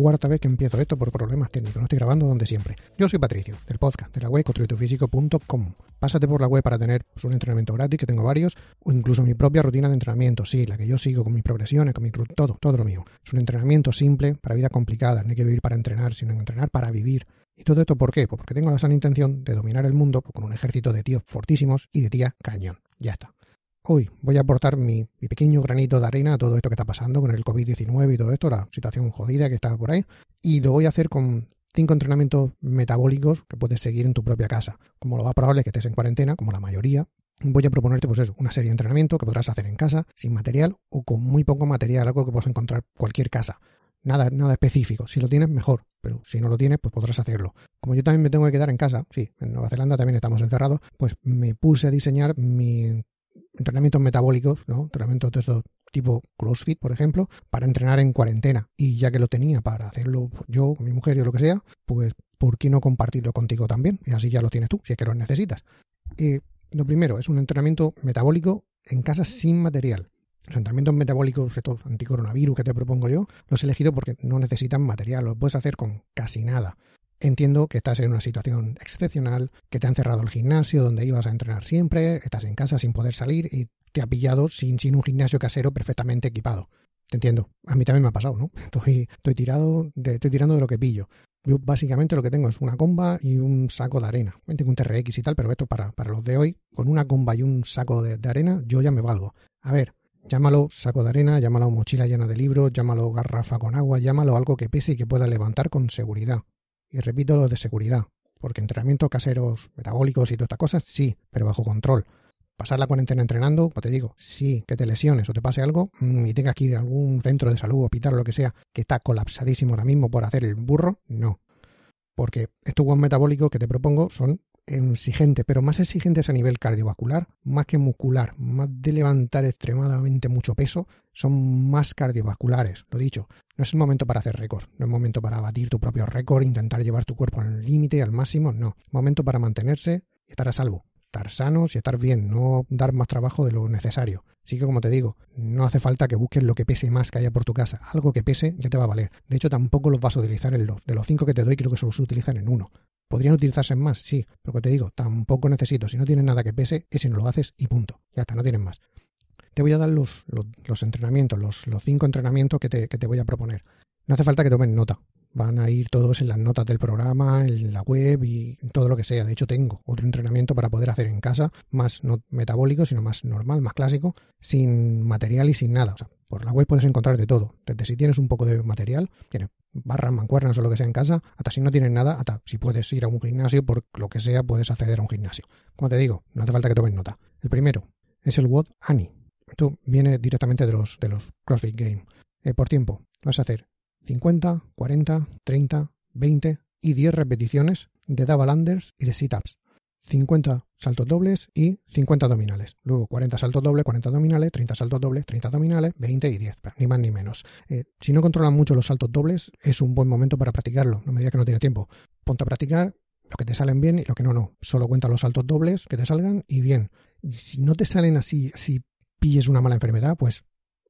cuarta vez que empiezo esto por problemas técnicos. No estoy grabando donde siempre. Yo soy Patricio, del podcast de la web construitufísico.com. Pásate por la web para tener pues, un entrenamiento gratis, que tengo varios, o incluso mi propia rutina de entrenamiento. Sí, la que yo sigo con mis progresiones, con mi todo, todo lo mío. Es un entrenamiento simple para vida complicada. No hay que vivir para entrenar, sino entrenar para vivir. ¿Y todo esto por qué? Pues porque tengo la sana intención de dominar el mundo con un ejército de tíos fortísimos y de tía cañón. Ya está. Hoy voy a aportar mi, pequeño granito de arena a todo esto que está pasando con el COVID-19 y todo esto, la situación jodida que está por ahí, y lo voy a hacer con cinco entrenamientos metabólicos que puedes seguir en tu propia casa. Como lo más probable es que estés en cuarentena, como la mayoría, voy a proponerte pues eso, una serie de entrenamientos que podrás hacer en casa, sin material o con muy poco material, algo que puedas encontrar en cualquier casa. Nada, nada específico. Si lo tienes, mejor. Pero si no lo tienes, pues podrás hacerlo. Como yo también me tengo que quedar en casa, sí, en Nueva Zelanda también estamos encerrados, pues me puse a diseñar mi entrenamientos metabólicos, ¿no? Entrenamientos de estos tipo CrossFit, por ejemplo, para entrenar en cuarentena. Y ya que lo tenía para hacerlo yo, mi mujer y lo que sea, pues ¿por qué no compartirlo contigo también? Y así ya lo tienes tú, si es que lo necesitas. Eh, lo primero es un entrenamiento metabólico en casa sin material. Los entrenamientos metabólicos, estos anticoronavirus que te propongo yo, los he elegido porque no necesitan material, los puedes hacer con casi nada. Entiendo que estás en una situación excepcional, que te han cerrado el gimnasio donde ibas a entrenar siempre, estás en casa sin poder salir y te ha pillado sin, sin un gimnasio casero perfectamente equipado. Te entiendo. A mí también me ha pasado, ¿no? Estoy, estoy tirado de, estoy tirando de lo que pillo. Yo básicamente lo que tengo es una comba y un saco de arena. Tengo un TRX y tal, pero esto para, para los de hoy, con una comba y un saco de, de arena, yo ya me valgo. A ver, llámalo saco de arena, llámalo mochila llena de libros, llámalo garrafa con agua, llámalo algo que pese y que pueda levantar con seguridad. Y repito lo de seguridad, porque entrenamientos caseros metabólicos y todas estas cosas, sí, pero bajo control. Pasar la cuarentena entrenando, pues te digo, sí, que te lesiones o te pase algo mm, y tengas que ir a algún centro de salud, hospital o lo que sea, que está colapsadísimo ahora mismo por hacer el burro, no. Porque estos buen metabólicos que te propongo son exigentes, pero más exigentes a nivel cardiovascular, más que muscular, más de levantar extremadamente mucho peso, son más cardiovasculares, lo dicho. No es el momento para hacer récord, no es momento para batir tu propio récord, intentar llevar tu cuerpo al límite, al máximo, no. Momento para mantenerse y estar a salvo, estar sanos y estar bien, no dar más trabajo de lo necesario. Así que como te digo, no hace falta que busques lo que pese más que haya por tu casa. Algo que pese ya te va a valer. De hecho, tampoco los vas a utilizar en los. De los cinco que te doy, creo que solo se utilizan en uno. ¿Podrían utilizarse más? Sí, pero te digo, tampoco necesito. Si no tienes nada que pese, ese no lo haces y punto. Ya está, no tienes más. Te voy a dar los, los, entrenamientos, los, los, cinco entrenamientos que te, que te voy a proponer. No hace falta que tomen nota. Van a ir todos en las notas del programa, en la web y todo lo que sea. De hecho, tengo otro entrenamiento para poder hacer en casa, más no metabólico, sino más normal, más clásico, sin material y sin nada. O sea, por la web puedes encontrar de todo. Desde si tienes un poco de material, tienes barras, mancuernas o lo que sea en casa, hasta si no tienes nada, hasta si puedes ir a un gimnasio, por lo que sea, puedes acceder a un gimnasio. Como te digo, no hace falta que tomes nota. El primero es el WOD ANI. Esto viene directamente de los, de los CrossFit Games. Eh, por tiempo, vas a hacer 50, 40, 30, 20 y 10 repeticiones de double unders y de sit-ups. 50 saltos dobles y 50 abdominales. Luego 40 saltos dobles, 40 abdominales, 30 saltos dobles, 30 abdominales, 20 y 10, ni más ni menos. Eh, si no controlan mucho los saltos dobles, es un buen momento para practicarlo. No me digas que no tiene tiempo. Ponte a practicar lo que te salen bien y lo que no, no. Solo cuenta los saltos dobles que te salgan y bien. Si no te salen así, si pilles una mala enfermedad, pues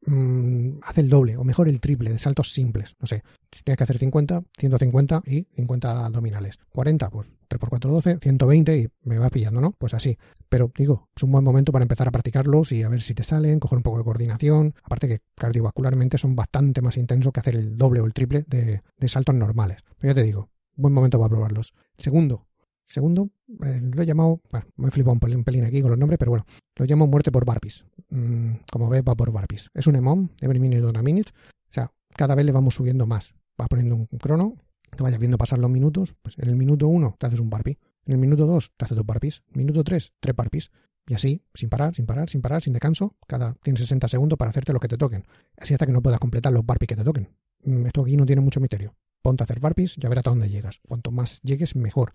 mmm, haz el doble o mejor el triple de saltos simples. No sé, tienes que hacer 50, 150 y 50 abdominales. 40, pues 3 por 4, 12, 120 y me va pillando, ¿no? Pues así. Pero digo, es un buen momento para empezar a practicarlos y a ver si te salen, coger un poco de coordinación. Aparte que cardiovascularmente son bastante más intensos que hacer el doble o el triple de, de saltos normales. Pero ya te digo, buen momento para probarlos. Segundo, Segundo, eh, lo he llamado, bueno, me he flipado un pelín, aquí con los nombres, pero bueno, lo llamo muerte por Barpis. Mm, como ves, va por Barpis. Es un EMOM, every minute on a minute. O sea, cada vez le vamos subiendo más. Vas poniendo un crono, que vayas viendo pasar los minutos. Pues en el minuto uno te haces un Barpi. En el minuto dos te haces dos Barpis. Minuto tres, tres Barpis. Y así, sin parar, sin parar, sin parar, sin descanso. Cada tienes 60 segundos para hacerte lo que te toquen. Así hasta que no puedas completar los Barpis que te toquen. Mm, esto aquí no tiene mucho misterio. Ponte a hacer Barpis, ya verás hasta dónde llegas. Cuanto más llegues, mejor.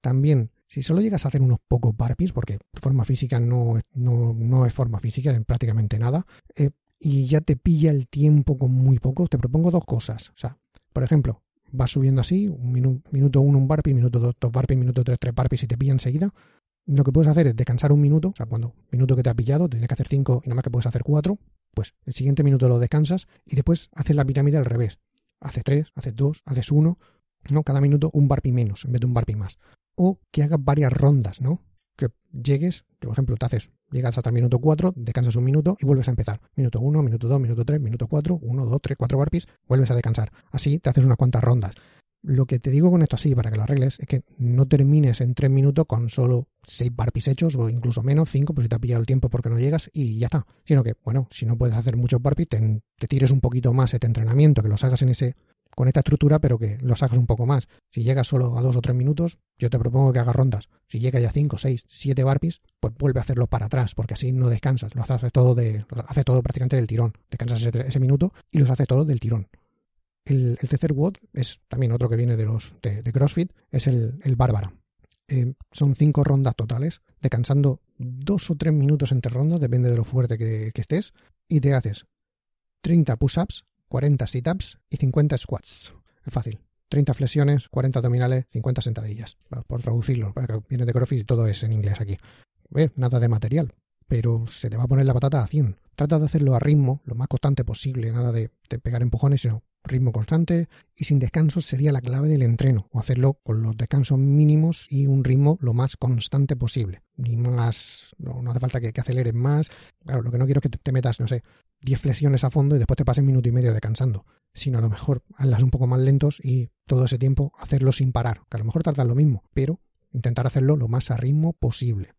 También, si solo llegas a hacer unos pocos barpees, porque forma física no, no, no es forma física en prácticamente nada, eh, y ya te pilla el tiempo con muy poco, te propongo dos cosas. O sea, por ejemplo, vas subiendo así, un minuto uno un barpee, minuto dos, dos barpees, minuto tres, tres barpees y te pilla enseguida. Lo que puedes hacer es descansar un minuto, o sea, cuando minuto que te ha pillado, tienes que hacer cinco y nada más que puedes hacer cuatro, pues el siguiente minuto lo descansas y después haces la pirámide al revés. Haces tres, haces dos, haces uno, ¿no? Cada minuto un barpi menos en vez de un barpi más. O que hagas varias rondas, ¿no? Que llegues, por ejemplo, te haces, llegas hasta el minuto 4, descansas un minuto y vuelves a empezar. Minuto 1, minuto 2, minuto 3, minuto 4, 1, 2, 3, 4 barpis, vuelves a descansar. Así te haces unas cuantas rondas. Lo que te digo con esto así, para que lo arregles, es que no termines en 3 minutos con solo 6 barpis hechos o incluso menos, 5, pues si te ha pillado el tiempo porque no llegas y ya está. Sino que, bueno, si no puedes hacer muchos barpis, te, te tires un poquito más este entrenamiento, que los hagas en ese con esta estructura, pero que los hagas un poco más. Si llegas solo a 2 o 3 minutos, yo te propongo que hagas rondas. Si llegas ya 5, 6, 7 barpis, pues vuelve a hacerlo para atrás, porque así no descansas. Lo haces todo, de, lo hace todo prácticamente del tirón. Descansas ese, minuto y los hace todo del tirón. El, tercer WOD es también otro que viene de los de, de CrossFit, es el, el Bárbara. Eh, son cinco rondas totales, descansando dos o tres minutos entre rondas, depende de lo fuerte que, que estés, y te haces 30 push-ups, 40 sit-ups y 50 squats. Es fácil. 30 flexiones, 40 abdominales, 50 sentadillas. Por traducirlo, viene de CrossFit y todo es en inglés aquí. Eh, nada de material, pero se te va a poner la patata a 100. Trata de hacerlo a ritmo, lo más constante posible, nada de, de pegar empujones, sino ritmo constante y sin descansos sería la clave del entreno, o hacerlo con los descansos mínimos y un ritmo lo más constante posible. Ni más, no, hace falta que, que, aceleres más. Claro, lo que no quiero es que te, metas, no sé, 10 flexiones a fondo y después te pases minuto y medio descansando, sino a lo mejor hazlas un poco más lentos y todo ese tiempo hacerlo sin parar, que a lo mejor tardas lo mismo, pero intentar hacerlo lo más a ritmo posible.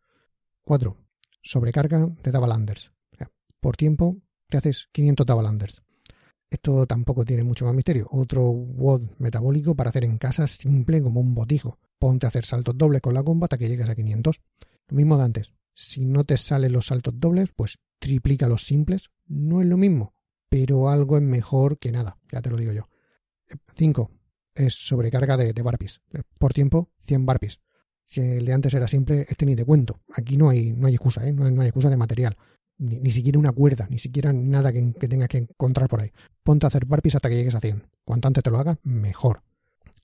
4. Sobrecarga de double unders. O sea, por tiempo te haces 500 double unders. Esto tampoco tiene mucho más misterio. Otro WOD metabólico para hacer en casa simple como un botijo. Ponte a hacer saltos dobles con la comba hasta que llegues a 500. Lo mismo de antes. Si no te salen los saltos dobles, pues triplica los simples. No es lo mismo, pero algo es mejor que nada. Ya te lo digo yo. 5. Es sobrecarga de, de barpis. Por tiempo, 100 barpis. Si el de antes era simple, este ni te cuento. Aquí no hay, no hay excusa, ¿eh? hay, no hay excusa de material ni, siquiera una cuerda, ni siquiera nada que, que que encontrar por ahí. Ponte a hacer barpis hasta que llegues a 100. Cuanto antes te lo hagas, mejor.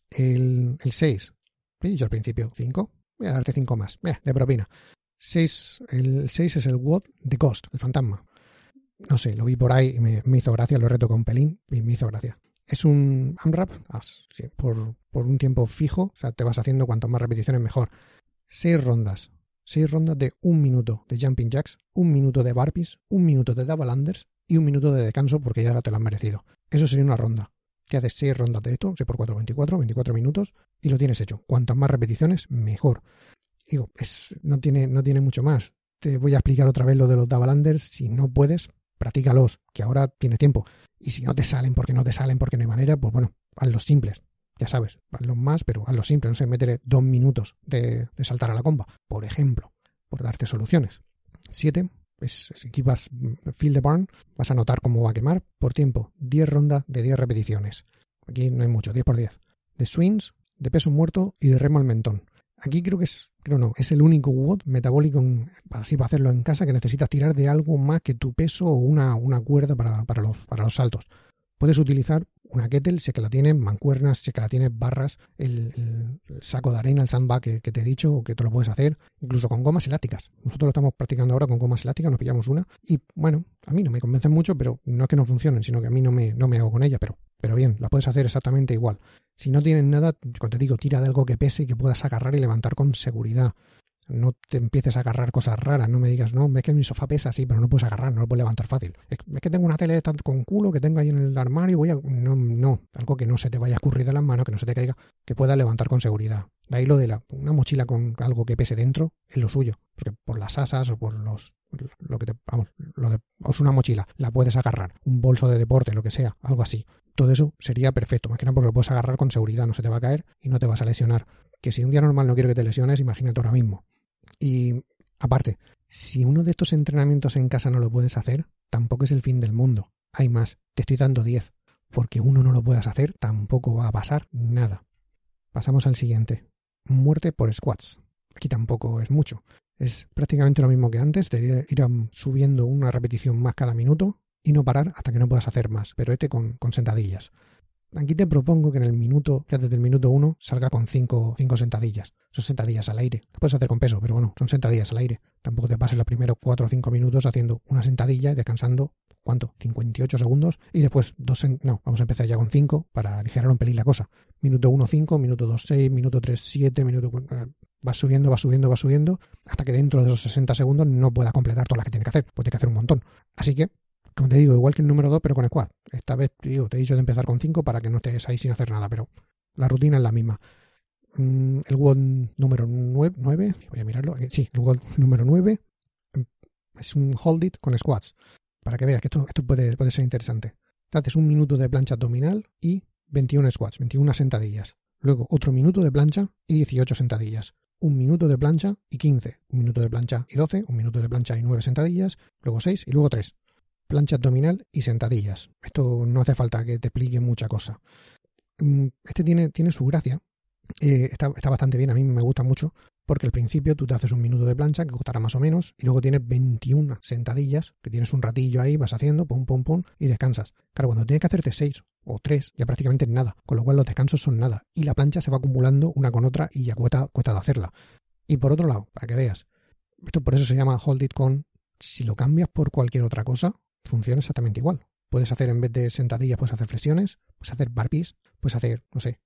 El, el 6, he dicho al principio, 5, voy a darte 5 más, eh, de propina. 6, el 6 es el WOD de Ghost, el fantasma. No sé, lo vi por ahí y me, hizo gracia, lo reto con pelín y me hizo gracia. Es un AMRAP sí, por, por un tiempo fijo, o sea, te vas haciendo cuanto más repeticiones mejor. 6 rondas, 6 rondas de un minuto de jumping jacks, un minuto de barpees, un minuto de double unders y un minuto de descanso porque ya te lo has merecido. Eso sería una ronda. Te haces 6 rondas de esto, 6 por 4, 24, 24 minutos y lo tienes hecho. Cuantas más repeticiones, mejor. Digo, es, no, tiene, no tiene mucho más. Te voy a explicar otra vez lo de los double unders. Si no puedes, practícalos, que ahora tienes tiempo. Y si no te salen porque no te salen porque no hay manera, pues bueno, hazlos simples ya sabes, hazlo más, pero hazlo simple, no sé, métele dos minutos de, saltar a la comba, por ejemplo, por darte soluciones. Siete, pues si aquí vas fill the barn, vas a notar cómo va a quemar por tiempo, 10 rondas de 10 repeticiones. Aquí no hay mucho, 10 por 10. De swings, de peso muerto y de remo al mentón. Aquí creo que es, creo no, es el único WOD metabólico, en, así para hacerlo en casa, que necesitas tirar de algo más que tu peso o una, cuerda para los saltos. Puedes utilizar una kettle, es que la tienes, mancuernas, es que la tienes, barras, el, saco de arena, el sandbag que, que, te he dicho, o que te lo puedes hacer, incluso con gomas elásticas. Nosotros lo estamos practicando ahora con gomas elásticas, nos pillamos una y bueno, a mí no me convencen mucho, pero no es que no funcionen, sino que a mí no me, no me hago con ella, pero, pero bien, la puedes hacer exactamente igual. Si no tienes nada, como te digo, tira de algo que pese y que puedas agarrar y levantar con seguridad. No te empieces a agarrar cosas raras, no me digas, no, es que mi sofá pesa así, pero no puedes agarrar, no lo puedes levantar fácil. Es, que tengo una tele con culo que tengo ahí en el armario, voy a. No, no, algo que no se te vaya a escurrir de las manos, que no se te caiga, que puedas levantar con seguridad. De ahí lo de la, una mochila con algo que pese dentro es lo suyo, porque por las asas o por los. Lo que te. Vamos, lo de. Es una mochila, la puedes agarrar, un bolso de deporte, lo que sea, algo así. Todo eso sería perfecto, más que nada porque lo puedes agarrar con seguridad, no se te va a caer y no te vas a lesionar. Que si un día normal no quiero que te lesiones, imagínate ahora mismo. Y aparte, si uno de estos entrenamientos en casa no lo puedes hacer, tampoco es el fin del mundo. Hay más, te estoy dando 10. Porque uno no lo puedas hacer, tampoco va a pasar nada. Pasamos al siguiente. Muerte por squats. Aquí tampoco es mucho. Es prácticamente lo mismo que antes, de ir subiendo una repetición más cada minuto y no parar hasta que no puedas hacer más, pero este con, con sentadillas. Aquí te propongo que en el minuto, ya desde el minuto 1, salga con 5 cinco, sentadillas. Son sentadillas al aire. Lo puedes hacer con peso, pero bueno, son sentadillas al aire. Tampoco te pases los primeros 4 o 5 minutos haciendo una sentadilla y descansando, ¿cuánto? 58 segundos y después dos, no, vamos a empezar ya con 5 para aligerar un pelín la cosa. Minuto 1, 5, minuto 2, 6, minuto 3, 7, minuto va subiendo, va subiendo, va subiendo, hasta que dentro de esos 60 segundos no pueda completar todas las que tiene que hacer, pues tiene que hacer un montón. Así que como te digo, igual que el número 2, pero con squad. Esta vez digo, te he dicho de empezar con 5 para que no estés ahí sin hacer nada, pero la rutina es la misma. Mm, el WOD número 9, voy a mirarlo. Sí, el WOD número 9 mm, es un hold it con squats. Para que veas que esto, esto puede, puede ser interesante. Haces un minuto de plancha abdominal y 21 squats, 21 sentadillas. Luego otro minuto de plancha y 18 sentadillas. Un minuto de plancha y 15. Un minuto de plancha y 12. Un minuto de plancha y 9 sentadillas. Luego 6 y luego 3 plancha abdominal y sentadillas. Esto no hace falta que te explique mucha cosa. Mm, este tiene, tiene su gracia. Eh, está, está, bastante bien, a mí me gusta mucho, porque al principio tú te haces un minuto de plancha, que costará más o menos, y luego tienes 21 sentadillas, que tienes un ratillo ahí, vas haciendo, pum, pum, pum, y descansas. Claro, cuando tienes que hacerte 6 o 3, ya prácticamente nada, con lo cual los descansos son nada, y la plancha se va acumulando una con otra y ya cuesta, cuesta de hacerla. Y por otro lado, para que veas, esto por eso se llama hold it con, si lo cambias por cualquier otra cosa, funciona exactamente igual. Puedes hacer en vez de sentadillas, puedes hacer flexiones, puedes hacer burpees, puedes hacer, no sé,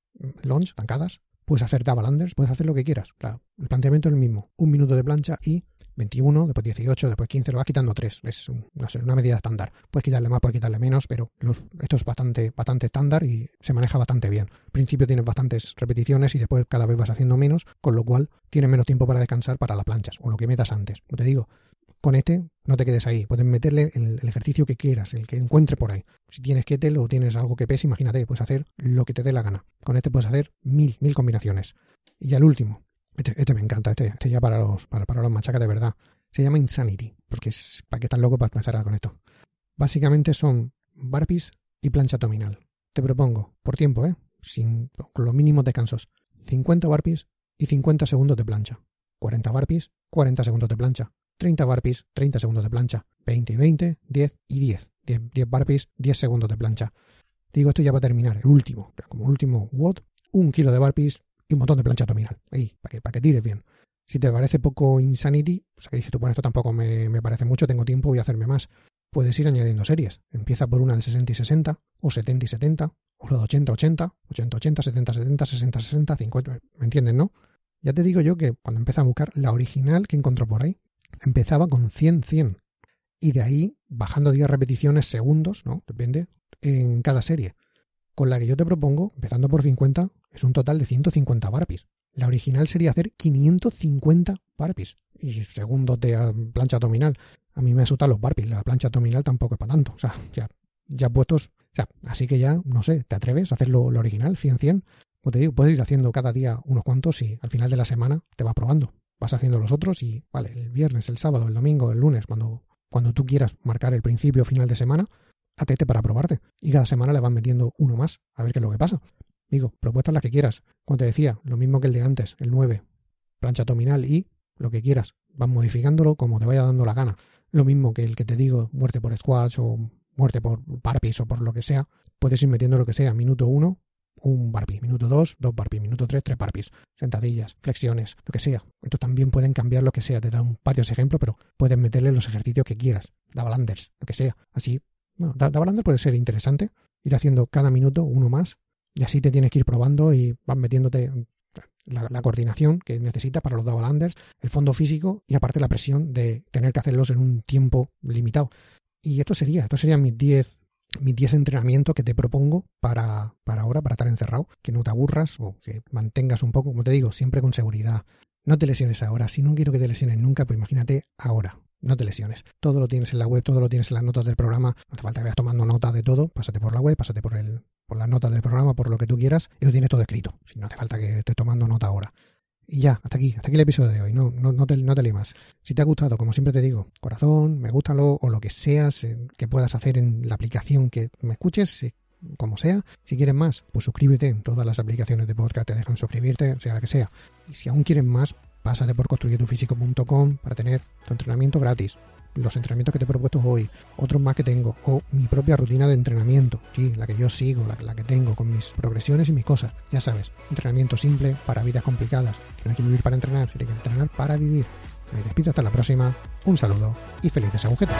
lunge, tancadas, puedes hacer double unders, puedes hacer lo que quieras. el planteamiento es el mismo. Un minuto de plancha y 21, después 18, después 15, lo vas quitando 3. Es una medida estándar. Puedes quitarle más, puedes quitarle menos, pero esto es bastante, bastante estándar y se maneja bastante bien. Al principio tienes bastantes repeticiones y después cada vez vas haciendo menos, con lo cual tienes menos tiempo para descansar para las planchas o lo que metas antes. Como te digo, con este no te quedes ahí. Puedes meterle el, ejercicio que quieras, el que encuentre por ahí. Si tienes kettle o tienes algo que pese, imagínate, puedes hacer lo que te dé la gana. Con este puedes hacer mil, mil combinaciones. Y ya el último. Este, este me encanta, este, este, ya para los, para, para los machacas de verdad. Se llama Insanity, porque es para que tan loco para empezar con esto. Básicamente son burpees y plancha abdominal. Te propongo, por tiempo, ¿eh? Sin, con los mínimos descansos, 50 burpees y 50 segundos de plancha. 40 burpees, 40 segundos de plancha. 30 burpees, 30 segundos de plancha, 20 y 20, 10 y 10. 10, 10 burpees, 10 segundos de plancha. Digo, esto ya va a terminar, el último, como último WOD, un kilo de burpees y un montón de plancha abdominal. Ahí, para que, para que tires bien. Si te parece poco Insanity, o sea que dices tú, bueno, esto tampoco me, me parece mucho, tengo tiempo, voy a hacerme más. Puedes ir añadiendo series. Empieza por una de 60 y 60, o 70 y 70, o la de 80, 80, 80, 80, 70, 70, 60, 60, 50, ¿me entienden, no? Ya te digo yo que cuando empieza a buscar la original que encontró por ahí, empezaba con 100-100 y de ahí bajando 10 repeticiones segundos, ¿no? Depende, en cada serie. Con la que yo te propongo, empezando por 50, es un total de 150 burpees. La original sería hacer 550 burpees y segundos de plancha abdominal. A mí me asustan los burpees, la plancha abdominal tampoco es para tanto. O sea, ya, ya puestos, o sea, así que ya, no sé, ¿te atreves a hacerlo lo original, 100-100? Como te digo, puedes ir haciendo cada día unos cuantos y al final de la semana te vas probando vas haciendo los otros y, vale, el viernes, el sábado, el domingo, el lunes, cuando, cuando tú quieras marcar el principio o final de semana, atete para probarte. Y cada semana le vas metiendo uno más, a ver qué es lo que pasa. Digo, propuestas las que quieras. Como te decía, lo mismo que el de antes, el 9, plancha abdominal y lo que quieras. Vas modificándolo como te vaya dando la gana. Lo mismo que el que te digo, muerte por squats o muerte por parpis o por lo que sea. Puedes ir metiendo lo que sea, minuto 1, un burpee, minuto 2, dos burpees, minuto 3, tres burpees, sentadillas, flexiones, lo que sea. Esto también pueden cambiar lo que sea, te dan varios ejemplos, pero puedes meterle los ejercicios que quieras, double lo que sea. Así, bueno, double puede ser interesante, ir haciendo cada minuto uno más y así te tienes que ir probando y vas metiéndote la, coordinación que necesitas para los double el fondo físico y aparte la presión de tener que hacerlos en un tiempo limitado. Y esto sería, esto serían mis 10 mis 10 entrenamientos que te propongo para, para ahora, para estar encerrado, que no te aburras o que mantengas un poco, como te digo, siempre con seguridad. No te lesiones ahora. Si no quiero que te lesiones nunca, pues imagínate ahora. No te lesiones. Todo lo tienes en la web, todo lo tienes en las notas del programa. No te falta que vayas tomando nota de todo. Pásate por la web, pásate por, el, por las notas del programa, por lo que tú quieras, y lo tienes todo escrito. Si no te falta que estés tomando nota ahora. Y ya, hasta aquí, hasta aquí el episodio de hoy. No, no, no, te, no te limas. Si te ha gustado, como siempre te digo, corazón, me gustalo o lo que seas que puedas hacer en la aplicación que me escuches, como sea. Si quieres más, pues suscríbete. En todas las aplicaciones de podcast te dejan suscribirte, sea la que sea. Y si aún quieren más, pásate por construyetufísico.com para tener tu entrenamiento gratis. Los entrenamientos que te he propuesto hoy, otros más que tengo, o mi propia rutina de entrenamiento, sí, la que yo sigo, la, la que tengo, con mis progresiones y mis cosas. Ya sabes, entrenamiento simple para vidas complicadas. No hay que vivir para entrenar, sino que entrenar para vivir. Me despido hasta la próxima, un saludo y felices agujetas.